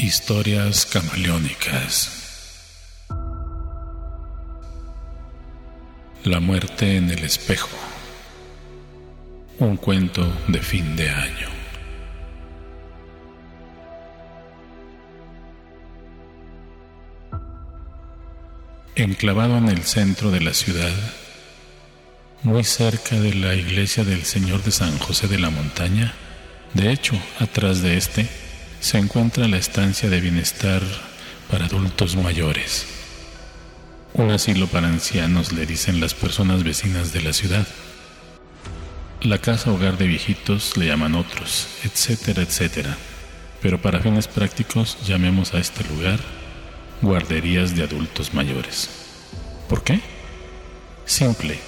Historias camaleónicas. La muerte en el espejo. Un cuento de fin de año. Enclavado en el centro de la ciudad, muy cerca de la iglesia del Señor de San José de la Montaña, de hecho, atrás de este, se encuentra la estancia de bienestar para adultos mayores. Un asilo para ancianos, le dicen las personas vecinas de la ciudad. La casa hogar de viejitos le llaman otros, etcétera, etcétera. Pero para fines prácticos llamemos a este lugar guarderías de adultos mayores. ¿Por qué? Simple.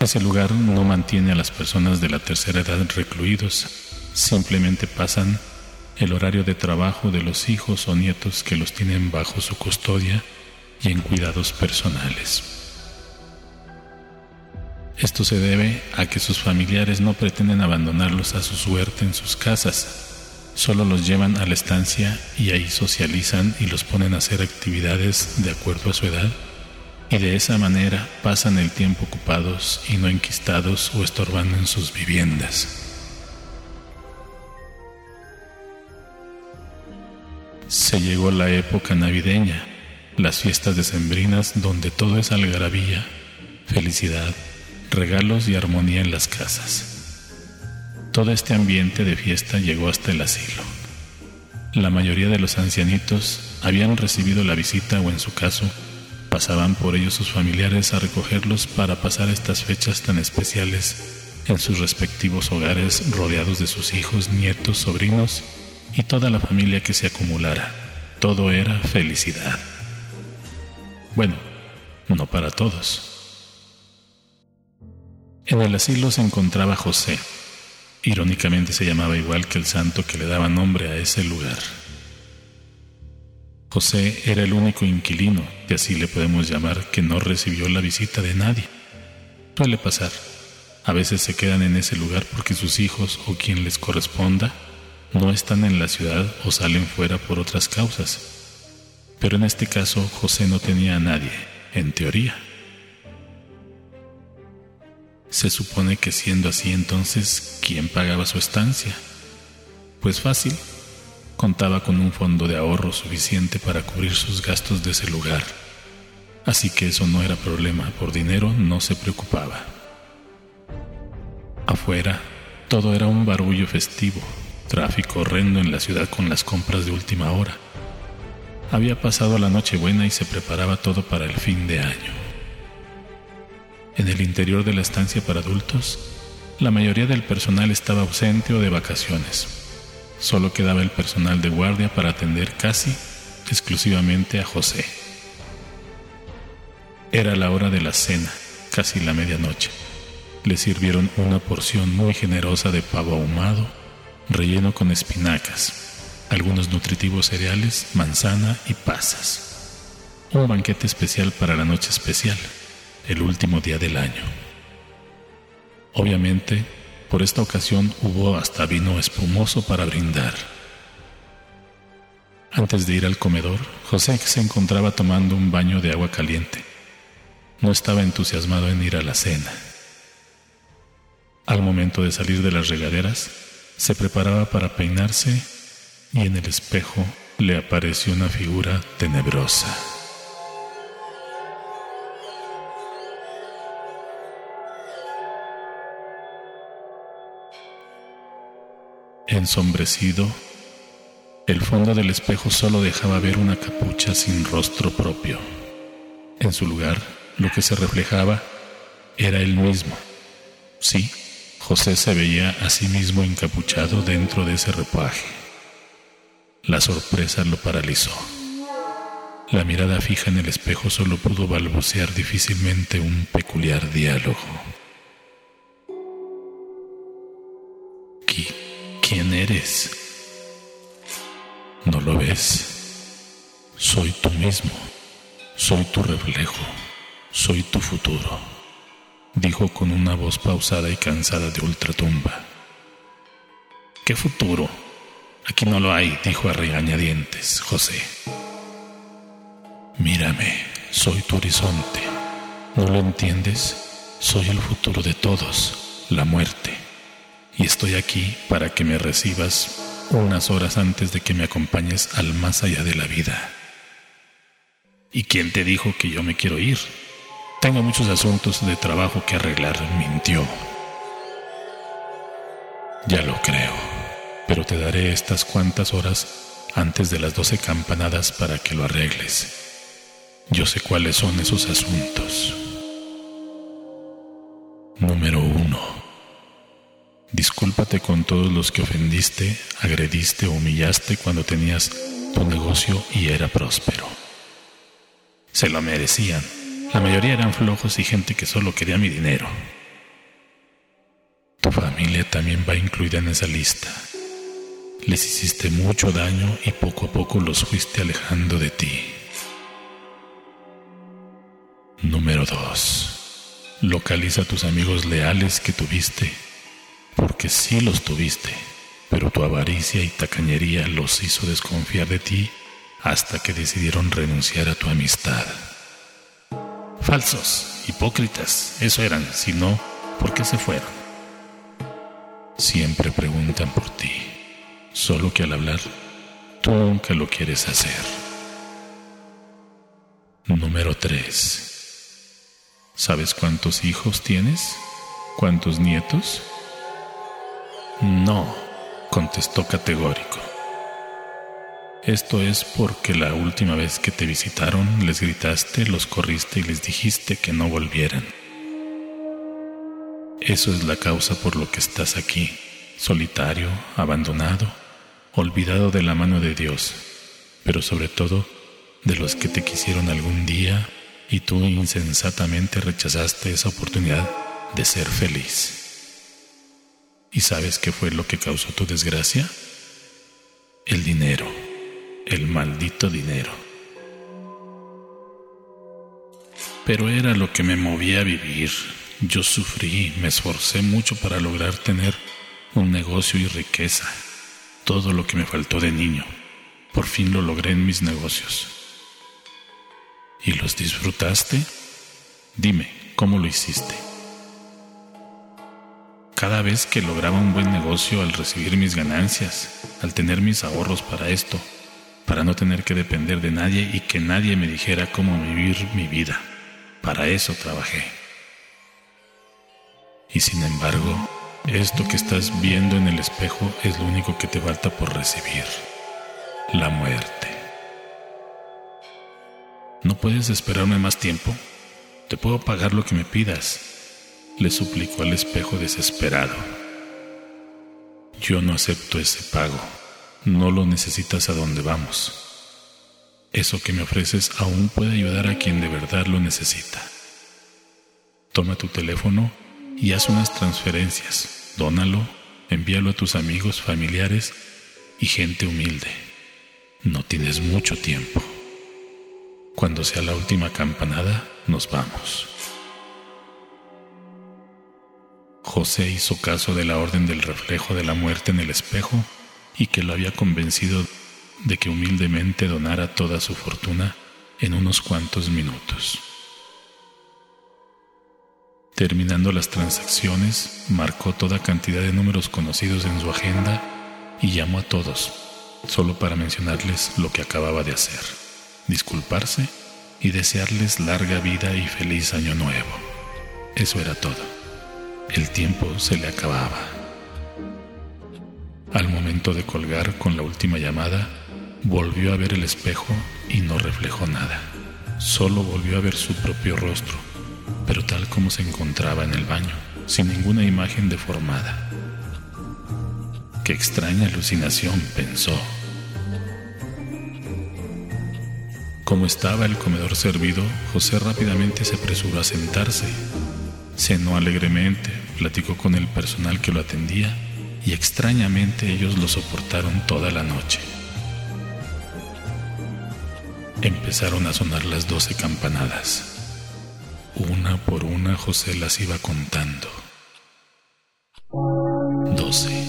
Ese lugar no mantiene a las personas de la tercera edad recluidos, simplemente pasan el horario de trabajo de los hijos o nietos que los tienen bajo su custodia y en cuidados personales. Esto se debe a que sus familiares no pretenden abandonarlos a su suerte en sus casas, solo los llevan a la estancia y ahí socializan y los ponen a hacer actividades de acuerdo a su edad y de esa manera pasan el tiempo ocupados y no enquistados o estorbando en sus viviendas. Se llegó la época navideña, las fiestas decembrinas donde todo es algarabía, felicidad, regalos y armonía en las casas. Todo este ambiente de fiesta llegó hasta el asilo. La mayoría de los ancianitos habían recibido la visita o en su caso pasaban por ellos sus familiares a recogerlos para pasar estas fechas tan especiales en sus respectivos hogares rodeados de sus hijos, nietos, sobrinos y toda la familia que se acumulara. Todo era felicidad. Bueno, no para todos. En el asilo se encontraba José. Irónicamente se llamaba igual que el santo que le daba nombre a ese lugar. José era el único inquilino, y así le podemos llamar, que no recibió la visita de nadie. Suele pasar. A veces se quedan en ese lugar porque sus hijos o quien les corresponda no están en la ciudad o salen fuera por otras causas. Pero en este caso José no tenía a nadie, en teoría. Se supone que siendo así entonces, ¿quién pagaba su estancia? Pues fácil, contaba con un fondo de ahorro suficiente para cubrir sus gastos de ese lugar. Así que eso no era problema, por dinero no se preocupaba. Afuera, todo era un barullo festivo, Tráfico horrendo en la ciudad con las compras de última hora. Había pasado la noche buena y se preparaba todo para el fin de año. En el interior de la estancia para adultos, la mayoría del personal estaba ausente o de vacaciones. Solo quedaba el personal de guardia para atender casi exclusivamente a José. Era la hora de la cena, casi la medianoche. Le sirvieron una porción muy generosa de pavo ahumado relleno con espinacas, algunos nutritivos cereales, manzana y pasas. Un banquete especial para la noche especial, el último día del año. Obviamente, por esta ocasión hubo hasta vino espumoso para brindar. Antes de ir al comedor, José se encontraba tomando un baño de agua caliente. No estaba entusiasmado en ir a la cena. Al momento de salir de las regaderas, se preparaba para peinarse y en el espejo le apareció una figura tenebrosa. Ensombrecido, el fondo del espejo solo dejaba ver una capucha sin rostro propio. En su lugar, lo que se reflejaba era él mismo. Sí, José se veía a sí mismo encapuchado dentro de ese repaje. La sorpresa lo paralizó. La mirada fija en el espejo solo pudo balbucear difícilmente un peculiar diálogo. ¿Quién eres? ¿No lo ves? Soy tú mismo. Soy tu reflejo. Soy tu futuro dijo con una voz pausada y cansada de ultratumba. ¿Qué futuro? Aquí no lo hay, dijo a regañadientes José. Mírame, soy tu horizonte. ¿No lo entiendes? Soy el futuro de todos, la muerte. Y estoy aquí para que me recibas unas horas antes de que me acompañes al más allá de la vida. ¿Y quién te dijo que yo me quiero ir? Tengo muchos asuntos de trabajo que arreglar, mintió. Ya lo creo, pero te daré estas cuantas horas antes de las doce campanadas para que lo arregles. Yo sé cuáles son esos asuntos. Número uno. Discúlpate con todos los que ofendiste, agrediste o humillaste cuando tenías tu negocio y era próspero. Se lo merecían. La mayoría eran flojos y gente que solo quería mi dinero. Tu familia también va incluida en esa lista. Les hiciste mucho daño y poco a poco los fuiste alejando de ti. Número 2. Localiza a tus amigos leales que tuviste, porque sí los tuviste, pero tu avaricia y tacañería los hizo desconfiar de ti hasta que decidieron renunciar a tu amistad. Falsos, hipócritas, eso eran, si no, ¿por qué se fueron? Siempre preguntan por ti, solo que al hablar, tú nunca lo quieres hacer. Número 3. ¿Sabes cuántos hijos tienes? ¿Cuántos nietos? No, contestó categórico. Esto es porque la última vez que te visitaron les gritaste, los corriste y les dijiste que no volvieran. Eso es la causa por lo que estás aquí, solitario, abandonado, olvidado de la mano de Dios, pero sobre todo de los que te quisieron algún día y tú insensatamente rechazaste esa oportunidad de ser feliz. ¿Y sabes qué fue lo que causó tu desgracia? El dinero el maldito dinero. Pero era lo que me movía a vivir. Yo sufrí, me esforcé mucho para lograr tener un negocio y riqueza. Todo lo que me faltó de niño. Por fin lo logré en mis negocios. ¿Y los disfrutaste? Dime, ¿cómo lo hiciste? Cada vez que lograba un buen negocio al recibir mis ganancias, al tener mis ahorros para esto, para no tener que depender de nadie y que nadie me dijera cómo vivir mi vida. Para eso trabajé. Y sin embargo, esto que estás viendo en el espejo es lo único que te falta por recibir. La muerte. ¿No puedes esperarme más tiempo? Te puedo pagar lo que me pidas, le suplicó al espejo desesperado. Yo no acepto ese pago. No lo necesitas a donde vamos. Eso que me ofreces aún puede ayudar a quien de verdad lo necesita. Toma tu teléfono y haz unas transferencias. Dónalo, envíalo a tus amigos, familiares y gente humilde. No tienes mucho tiempo. Cuando sea la última campanada, nos vamos. José hizo caso de la orden del reflejo de la muerte en el espejo y que lo había convencido de que humildemente donara toda su fortuna en unos cuantos minutos. Terminando las transacciones, marcó toda cantidad de números conocidos en su agenda y llamó a todos, solo para mencionarles lo que acababa de hacer, disculparse y desearles larga vida y feliz año nuevo. Eso era todo. El tiempo se le acababa. Al momento de colgar con la última llamada, volvió a ver el espejo y no reflejó nada. Solo volvió a ver su propio rostro, pero tal como se encontraba en el baño, sin ninguna imagen deformada. Qué extraña alucinación, pensó. Como estaba el comedor servido, José rápidamente se apresuró a sentarse. Cenó alegremente, platicó con el personal que lo atendía y extrañamente ellos lo soportaron toda la noche. Empezaron a sonar las doce campanadas. Una por una José las iba contando. Doce.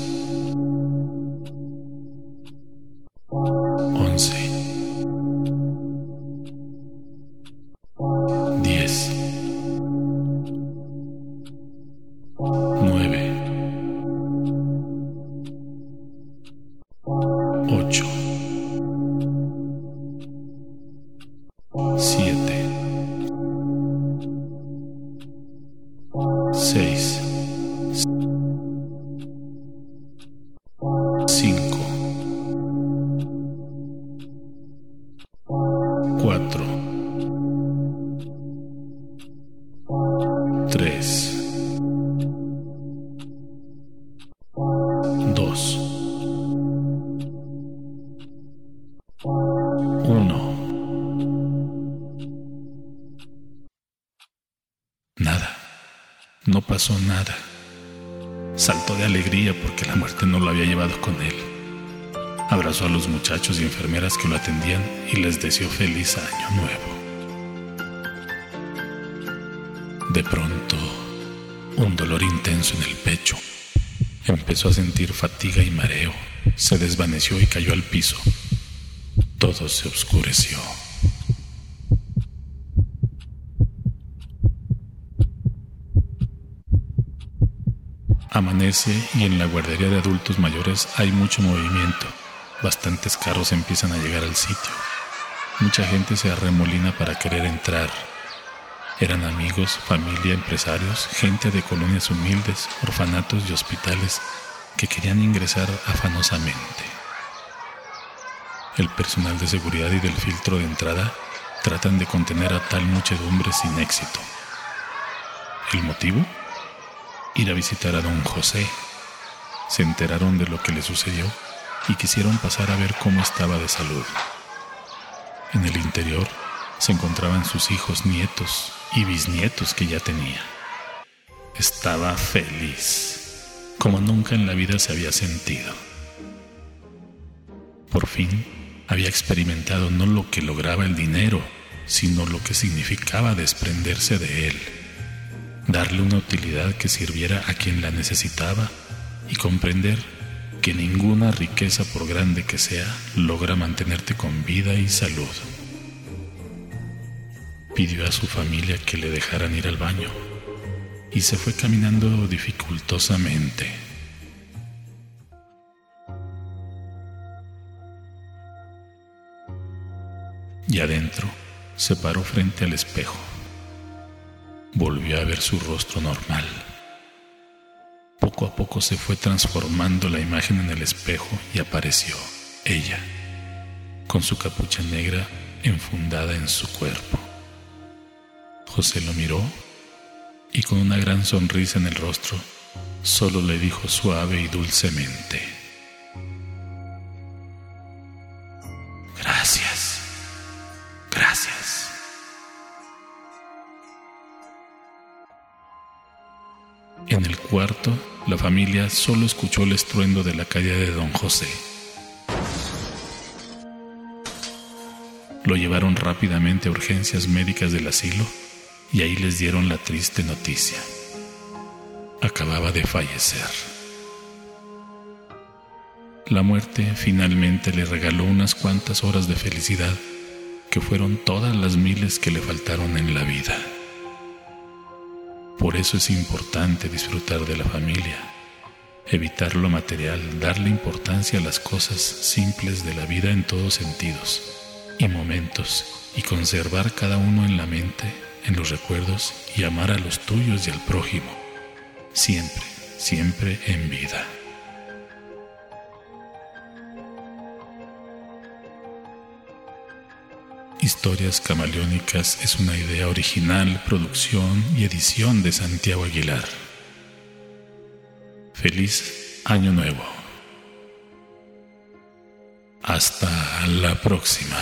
No pasó nada. Saltó de alegría porque la muerte no lo había llevado con él. Abrazó a los muchachos y enfermeras que lo atendían y les deseó feliz año nuevo. De pronto, un dolor intenso en el pecho. Empezó a sentir fatiga y mareo. Se desvaneció y cayó al piso. Todo se oscureció. Amanece y en la guardería de adultos mayores hay mucho movimiento. Bastantes carros empiezan a llegar al sitio. Mucha gente se arremolina para querer entrar. Eran amigos, familia, empresarios, gente de colonias humildes, orfanatos y hospitales que querían ingresar afanosamente. El personal de seguridad y del filtro de entrada tratan de contener a tal muchedumbre sin éxito. ¿El motivo? ir a visitar a don José. Se enteraron de lo que le sucedió y quisieron pasar a ver cómo estaba de salud. En el interior se encontraban sus hijos, nietos y bisnietos que ya tenía. Estaba feliz, como nunca en la vida se había sentido. Por fin había experimentado no lo que lograba el dinero, sino lo que significaba desprenderse de él darle una utilidad que sirviera a quien la necesitaba y comprender que ninguna riqueza, por grande que sea, logra mantenerte con vida y salud. Pidió a su familia que le dejaran ir al baño y se fue caminando dificultosamente. Y adentro se paró frente al espejo volvió a ver su rostro normal. Poco a poco se fue transformando la imagen en el espejo y apareció ella, con su capucha negra enfundada en su cuerpo. José lo miró y con una gran sonrisa en el rostro, solo le dijo suave y dulcemente, Gracias, gracias. En el cuarto, la familia solo escuchó el estruendo de la calle de don José. Lo llevaron rápidamente a urgencias médicas del asilo y ahí les dieron la triste noticia. Acababa de fallecer. La muerte finalmente le regaló unas cuantas horas de felicidad que fueron todas las miles que le faltaron en la vida. Por eso es importante disfrutar de la familia, evitar lo material, darle importancia a las cosas simples de la vida en todos sentidos y momentos y conservar cada uno en la mente, en los recuerdos y amar a los tuyos y al prójimo, siempre, siempre en vida. Historias Camaleónicas es una idea original, producción y edición de Santiago Aguilar. Feliz Año Nuevo. Hasta la próxima.